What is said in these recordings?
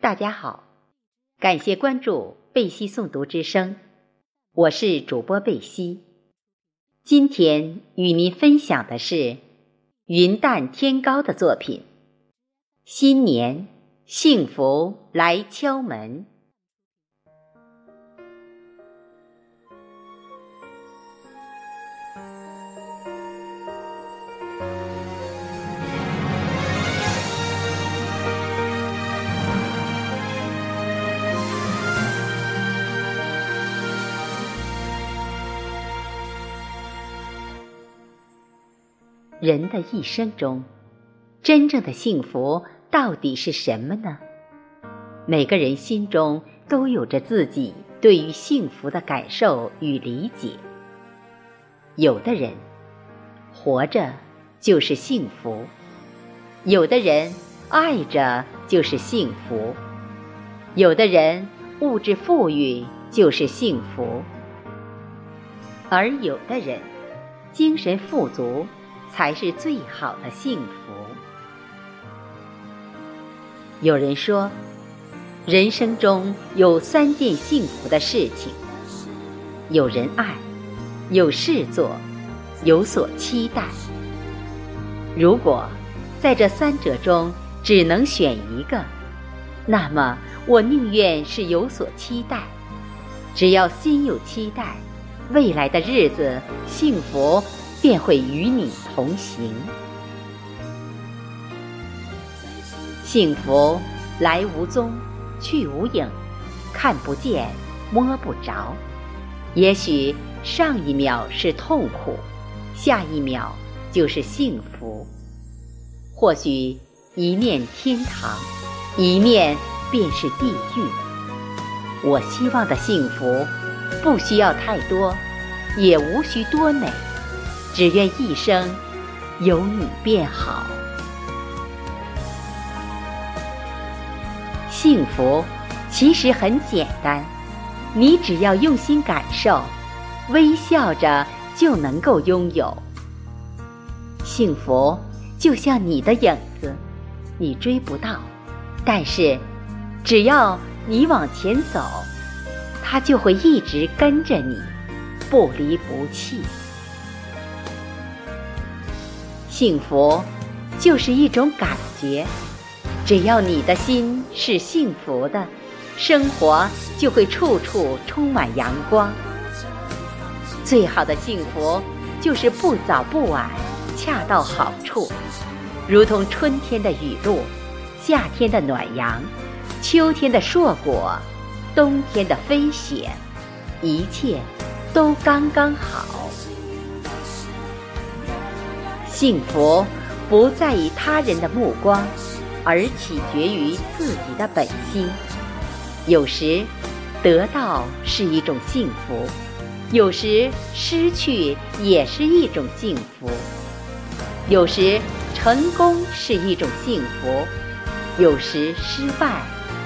大家好，感谢关注贝西诵读之声，我是主播贝西。今天与您分享的是云淡天高的作品。新年幸福来敲门。人的一生中，真正的幸福到底是什么呢？每个人心中都有着自己对于幸福的感受与理解。有的人活着就是幸福，有的人爱着就是幸福，有的人物质富裕就是幸福，而有的人精神富足。才是最好的幸福。有人说，人生中有三件幸福的事情：有人爱，有事做，有所期待。如果在这三者中只能选一个，那么我宁愿是有所期待。只要心有期待，未来的日子幸福。便会与你同行。幸福来无踪，去无影，看不见，摸不着。也许上一秒是痛苦，下一秒就是幸福。或许一念天堂，一念便是地狱。我希望的幸福，不需要太多，也无需多美。只愿一生有你便好。幸福其实很简单，你只要用心感受，微笑着就能够拥有。幸福就像你的影子，你追不到，但是只要你往前走，它就会一直跟着你，不离不弃。幸福就是一种感觉，只要你的心是幸福的，生活就会处处充满阳光。最好的幸福就是不早不晚，恰到好处，如同春天的雨露，夏天的暖阳，秋天的硕果，冬天的飞雪，一切都刚刚好。幸福不在于他人的目光，而取决于自己的本心。有时得到是一种幸福，有时失去也是一种幸福；有时成功是一种幸福，有时失败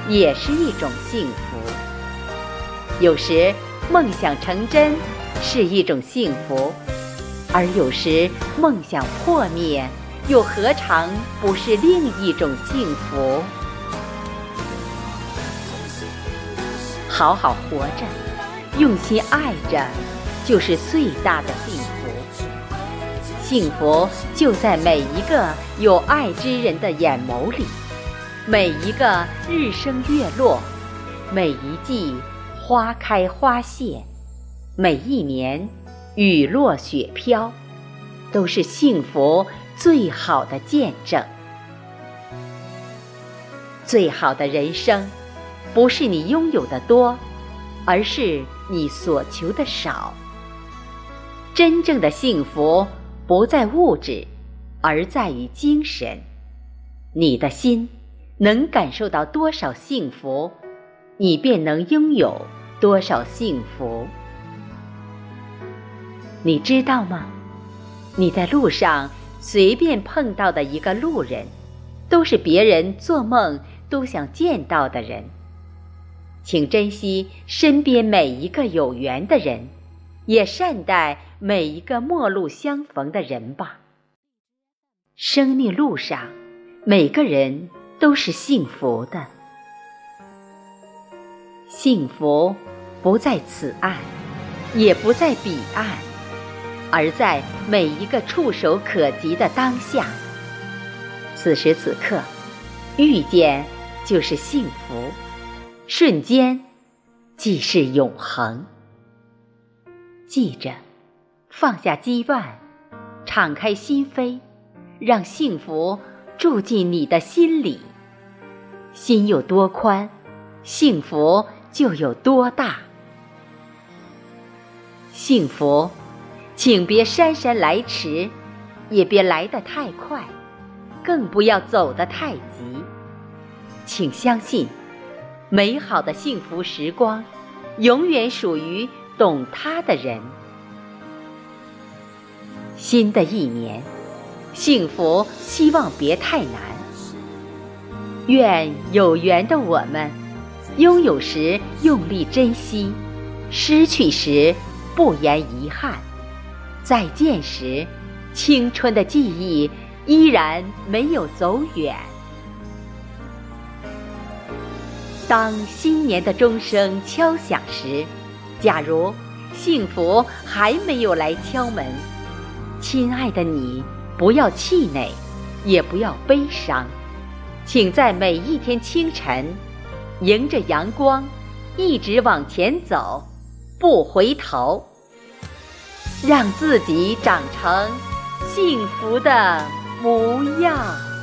也是一种幸福；有时梦想成真是一种幸福。而有时梦想破灭，又何尝不是另一种幸福？好好活着，用心爱着，就是最大的幸福。幸福就在每一个有爱之人的眼眸里，每一个日升月落，每一季花开花谢，每一年。雨落雪飘，都是幸福最好的见证。最好的人生，不是你拥有的多，而是你所求的少。真正的幸福不在物质，而在于精神。你的心能感受到多少幸福，你便能拥有多少幸福。你知道吗？你在路上随便碰到的一个路人，都是别人做梦都想见到的人。请珍惜身边每一个有缘的人，也善待每一个陌路相逢的人吧。生命路上，每个人都是幸福的。幸福不在此岸，也不在彼岸，而在每一个触手可及的当下。此时此刻，遇见就是幸福，瞬间即是永恒。记着，放下羁绊，敞开心扉，让幸福住进你的心里。心有多宽，幸福就有多大。幸福，请别姗姗来迟，也别来得太快。更不要走得太急，请相信，美好的幸福时光，永远属于懂他的人。新的一年，幸福希望别太难。愿有缘的我们，拥有时用力珍惜，失去时不言遗憾，再见时，青春的记忆。依然没有走远。当新年的钟声敲响时，假如幸福还没有来敲门，亲爱的你，不要气馁，也不要悲伤，请在每一天清晨，迎着阳光，一直往前走，不回头，让自己长成幸福的。模样。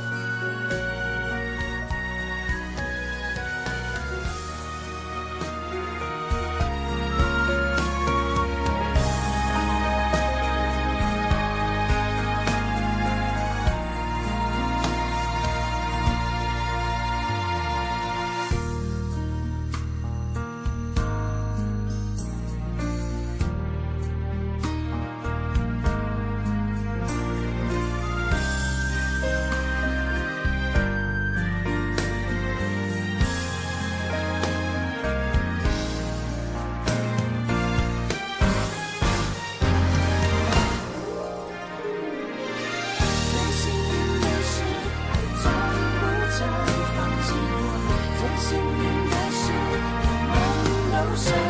so